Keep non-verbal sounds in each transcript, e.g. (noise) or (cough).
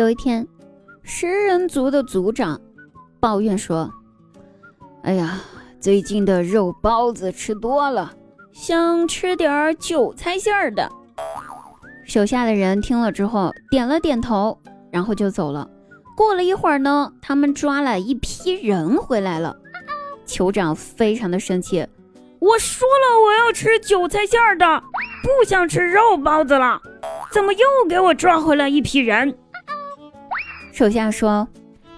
有一天，食人族的族长抱怨说：“哎呀，最近的肉包子吃多了，想吃点韭菜馅儿的。”手下的人听了之后点了点头，然后就走了。过了一会儿呢，他们抓了一批人回来了。酋长非常的生气：“我说了，我要吃韭菜馅儿的，不想吃肉包子了，怎么又给我抓回来一批人？”手下说：“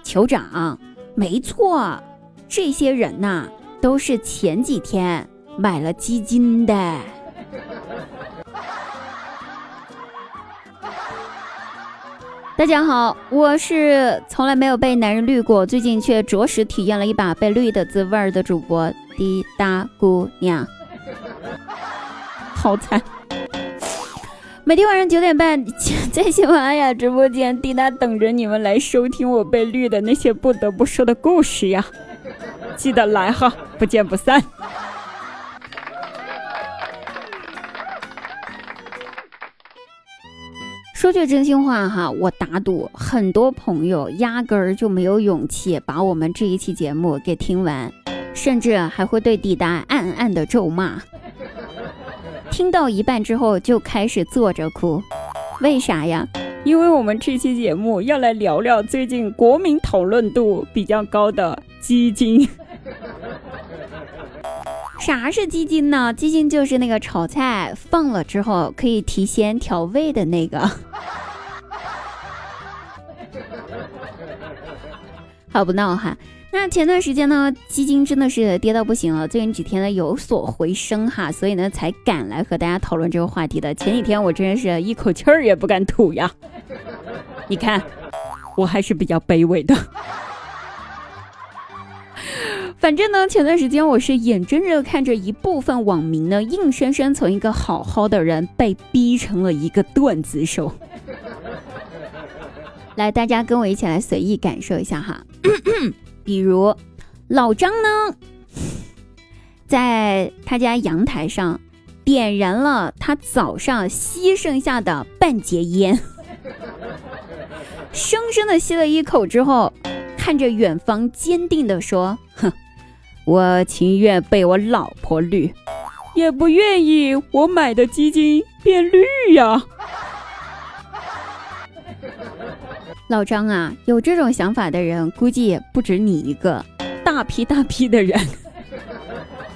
酋长，没错，这些人呐，都是前几天买了基金的。(laughs) ”大家好，我是从来没有被男人绿过，最近却着实体验了一把被绿的滋味儿的主播滴答姑娘，好惨。每天晚上九点半，(laughs) 在喜马拉雅直播间，滴答等着你们来收听我被绿的那些不得不说的故事呀！(laughs) 记得来哈，不见不散。说句真心话哈，我打赌很多朋友压根儿就没有勇气把我们这一期节目给听完，甚至还会对滴答暗暗的咒骂。听到一半之后就开始坐着哭，为啥呀？因为我们这期节目要来聊聊最近国民讨论度比较高的鸡精。(laughs) 啥是鸡精呢？鸡精就是那个炒菜放了之后可以提鲜调味的那个。(laughs) 好不闹哈。那前段时间呢，基金真的是跌到不行了，最近几天呢有所回升哈，所以呢才敢来和大家讨论这个话题的。前几天我真的是一口气儿也不敢吐呀。你看，我还是比较卑微的。反正呢，前段时间我是眼睁睁看着一部分网民呢，硬生生从一个好好的人被逼成了一个段子手。来，大家跟我一起来随意感受一下哈。比如，老张呢，在他家阳台上点燃了他早上吸剩下的半截烟，深深的吸了一口之后，看着远方，坚定的说：“哼，我情愿被我老婆绿，也不愿意我买的基金变绿呀。”老张啊，有这种想法的人估计也不止你一个，大批大批的人。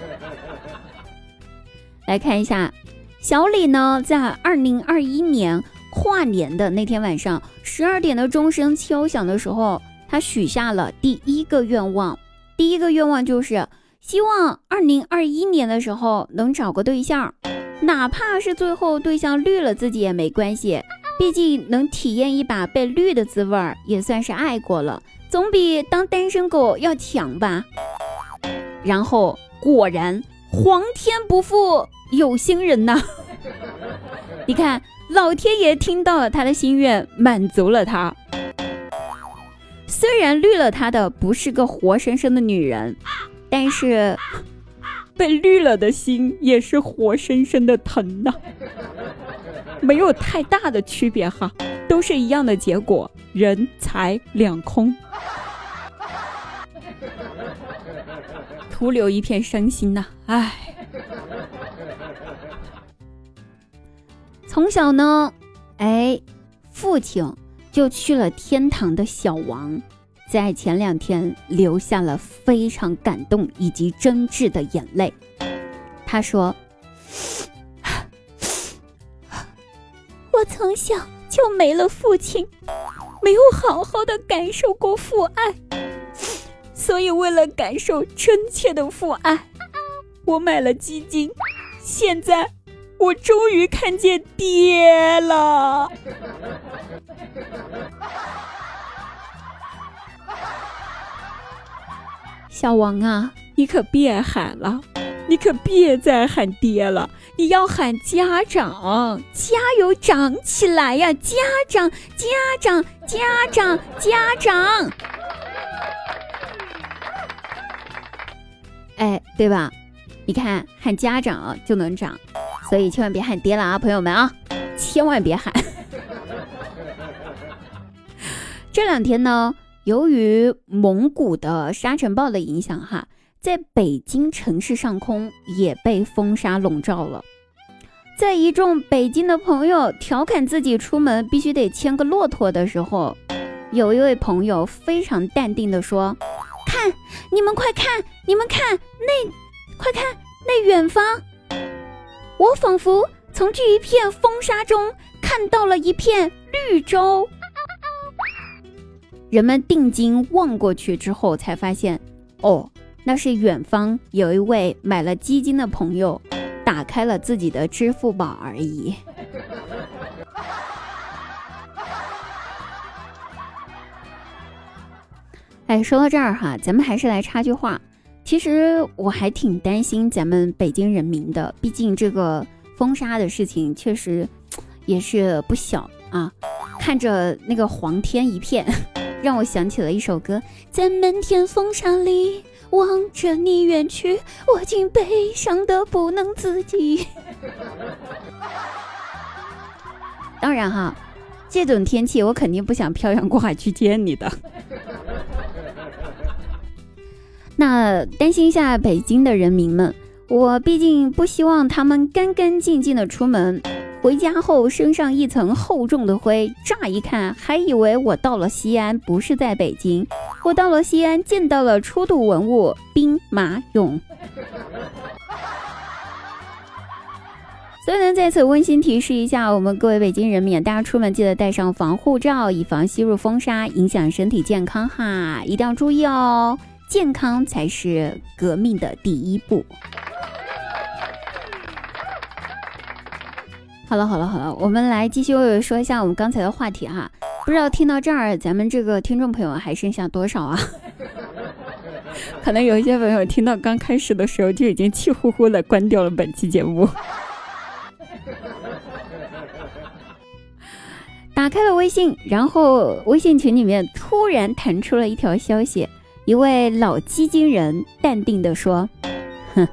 (laughs) 来看一下，小李呢，在二零二一年跨年的那天晚上，十二点的钟声敲响的时候，他许下了第一个愿望。第一个愿望就是希望二零二一年的时候能找个对象，哪怕是最后对象绿了自己也没关系。毕竟能体验一把被绿的滋味儿，也算是爱过了，总比当单身狗要强吧。然后果然，皇天不负有心人呐！(laughs) 你看，老天爷听到了他的心愿，满足了他。虽然绿了他的不是个活生生的女人，但是被绿了的心也是活生生的疼呐。没有太大的区别哈，都是一样的结果，人财两空，(laughs) 徒留一片伤心呐！唉，从小呢，哎，父亲就去了天堂的小王，在前两天流下了非常感动以及真挚的眼泪，他说。我从小就没了父亲，没有好好的感受过父爱，所以为了感受真切的父爱，我买了基金。现在我终于看见爹了。小王啊，你可别喊了，你可别再喊爹了。你要喊家长，加油，长起来呀！家长，家长，家长，家长。哎，对吧？你看，喊家长就能长，所以千万别喊爹了啊，朋友们啊，千万别喊。这两天呢，由于蒙古的沙尘暴的影响，哈，在北京城市上空也被风沙笼罩了。在一众北京的朋友调侃自己出门必须得牵个骆驼的时候，有一位朋友非常淡定的说：“看，你们快看，你们看那，快看那远方，我仿佛从这一片风沙中看到了一片绿洲。”人们定睛望过去之后，才发现，哦，那是远方有一位买了基金的朋友，打开了自己的支付宝而已。哎，说到这儿哈，咱们还是来插句话。其实我还挺担心咱们北京人民的，毕竟这个封杀的事情确实也是不小啊。看着那个黄天一片。(laughs) 让我想起了一首歌，在漫天风沙里望着你远去，我竟悲伤的不能自己。(laughs) 当然哈，这种天气我肯定不想漂洋过海去见你的。(laughs) 那担心一下北京的人民们，我毕竟不希望他们干干净净的出门。回家后身上一层厚重的灰，乍一看还以为我到了西安，不是在北京。我到了西安，见到了出土文物兵马俑。所以呢，在此温馨提示一下我们各位北京人民，大家出门记得带上防护罩，以防吸入风沙影响身体健康哈，一定要注意哦，健康才是革命的第一步。好了好了好了，我们来继续说一下我们刚才的话题哈。不知道听到这儿，咱们这个听众朋友还剩下多少啊？可能有一些朋友听到刚开始的时候就已经气呼呼的关掉了本期节目。打开了微信，然后微信群里面突然弹出了一条消息，一位老基金人淡定的说：“哼，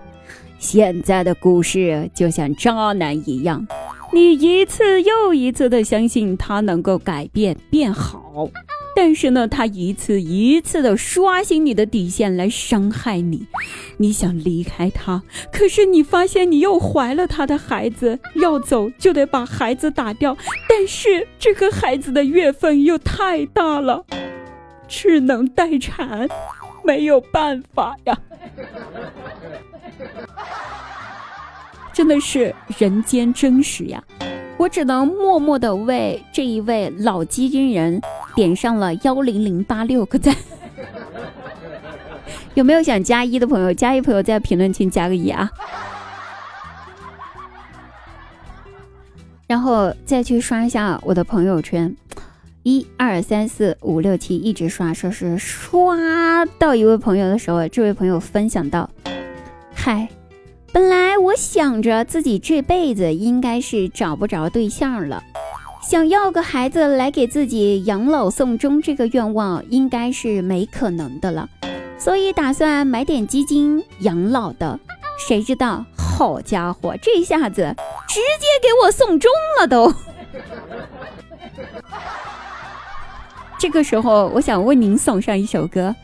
现在的股市就像渣男一样。”你一次又一次的相信他能够改变变好，但是呢，他一次一次的刷新你的底线来伤害你。你想离开他，可是你发现你又怀了他的孩子，要走就得把孩子打掉。但是这个孩子的月份又太大了，只能待产，没有办法呀。真的是人间真实呀！我只能默默的为这一位老基金人点上了幺零零八六个赞。(laughs) 有没有想加一的朋友？加一朋友在评论区加个一啊！然后再去刷一下我的朋友圈，一二三四五六七，一直刷，说是刷到一位朋友的时候，这位朋友分享到：嗨。我想着自己这辈子应该是找不着对象了，想要个孩子来给自己养老送终，这个愿望应该是没可能的了，所以打算买点基金养老的。谁知道，好家伙，这下子直接给我送终了都。这个时候，我想为您送上一首歌。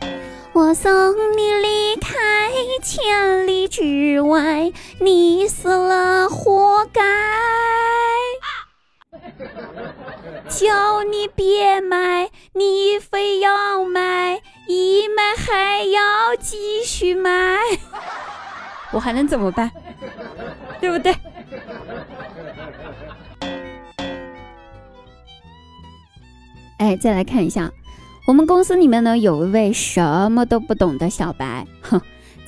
我送你离千里之外，你死了活该。叫你别买，你非要买，一买还要继续买。(laughs) 我还能怎么办？对不对？哎，再来看一下。我们公司里面呢，有一位什么都不懂的小白，哼，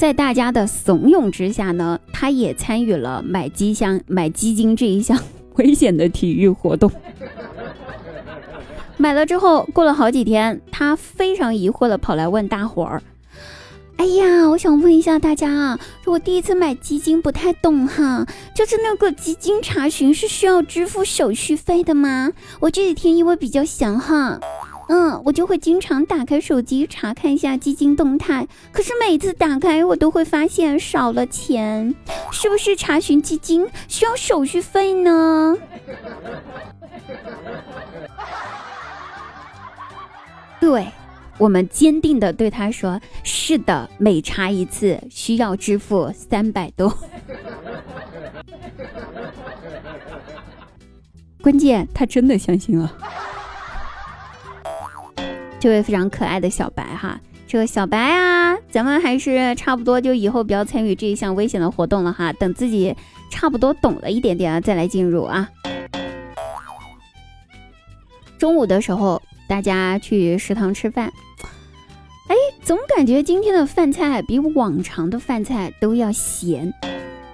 在大家的怂恿之下呢，他也参与了买基箱、买基金这一项危险的体育活动。(laughs) 买了之后，过了好几天，他非常疑惑的跑来问大伙儿：“哎呀，我想问一下大家啊，我第一次买基金不太懂哈，就是那个基金查询是需要支付手续费的吗？我这几天因为比较闲哈。”嗯，我就会经常打开手机查看一下基金动态，可是每次打开我都会发现少了钱，是不是查询基金需要手续费呢？(laughs) 对我们坚定的对他说：“是的，每查一次需要支付三百多。(laughs) ”关键他真的相信了。这位非常可爱的小白哈，这个小白啊，咱们还是差不多就以后不要参与这一项危险的活动了哈，等自己差不多懂了一点点再来进入啊。中午的时候，大家去食堂吃饭，哎，总感觉今天的饭菜比往常的饭菜都要咸，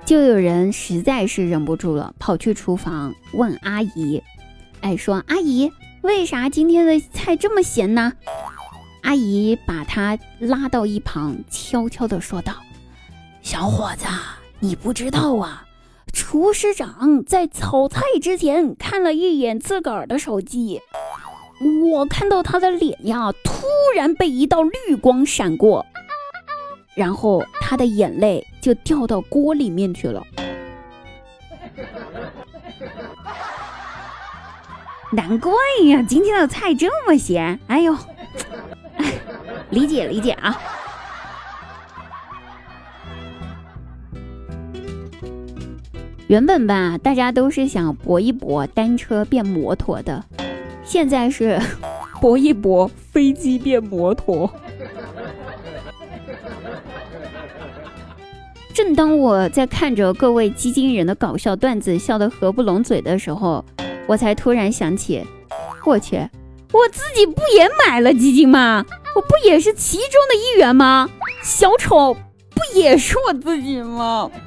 就有人实在是忍不住了，跑去厨房问阿姨，哎，说阿姨。为啥今天的菜这么咸呢？阿姨把他拉到一旁，悄悄地说道：“小伙子，你不知道啊，厨师长在炒菜之前看了一眼自个儿的手机，我看到他的脸呀，突然被一道绿光闪过，然后他的眼泪就掉到锅里面去了。”难怪呀，今天的菜这么咸！哎呦，(laughs) 理解理解啊。原本吧，大家都是想搏一搏单车变摩托的，现在是 (laughs) 搏一搏飞机变摩托。正当我在看着各位基金人的搞笑段子笑得合不拢嘴的时候。我才突然想起，我去，我自己不也买了基金吗？我不也是其中的一员吗？小丑不也是我自己吗？(laughs)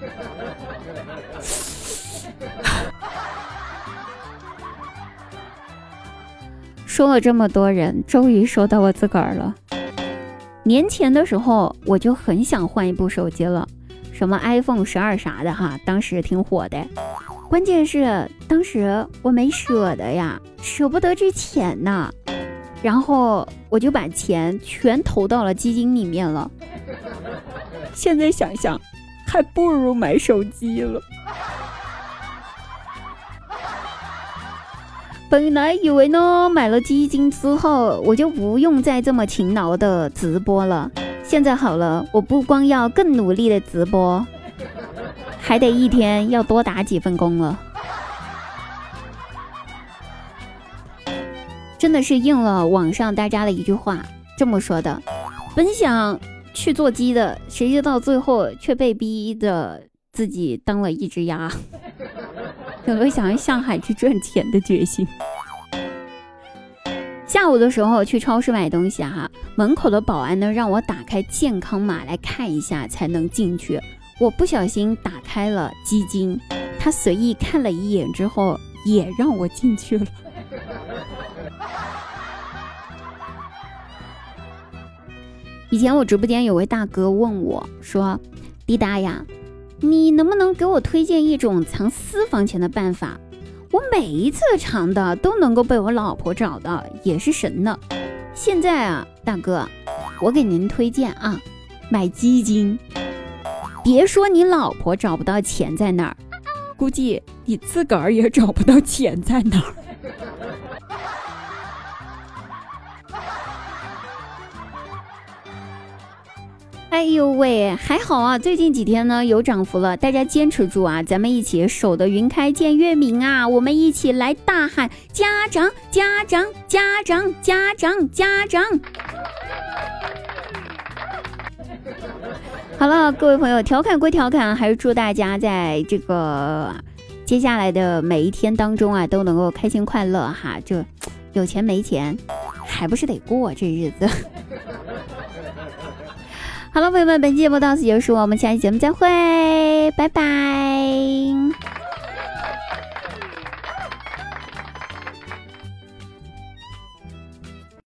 说了这么多人，终于说到我自个儿了。年前的时候，我就很想换一部手机了，什么 iPhone 十二啥的哈，当时挺火的。关键是当时我没舍得呀，舍不得这钱呐，然后我就把钱全投到了基金里面了。现在想想，还不如买手机了。本来以为呢，买了基金之后，我就不用再这么勤劳的直播了。现在好了，我不光要更努力的直播。还得一天要多打几份工了，真的是应了网上大家的一句话这么说的：本想去做鸡的，谁知道最后却被逼的自己当了一只鸭，(laughs) 有了想要上海去赚钱的决心。下午的时候去超市买东西哈，门口的保安呢让我打开健康码来看一下才能进去。我不小心打开了基金，他随意看了一眼之后，也让我进去了。(laughs) 以前我直播间有位大哥问我说：“滴答呀，你能不能给我推荐一种藏私房钱的办法？我每一次藏的都能够被我老婆找到，也是神呢。现在啊，大哥，我给您推荐啊，买基金。”别说你老婆找不到钱在哪儿，估计你自个儿也找不到钱在哪儿。(laughs) 哎呦喂，还好啊，最近几天呢有涨幅了，大家坚持住啊，咱们一起守得云开见月明啊！我们一起来大喊：家长，家长，家长，家长，家长！好了，各位朋友，调侃归调侃，还是祝大家在这个接下来的每一天当中啊，都能够开心快乐哈。就有钱没钱，还不是得过这日子。(laughs) 好了，朋友们，本期节目到此结束，我们下期节目再会，拜拜。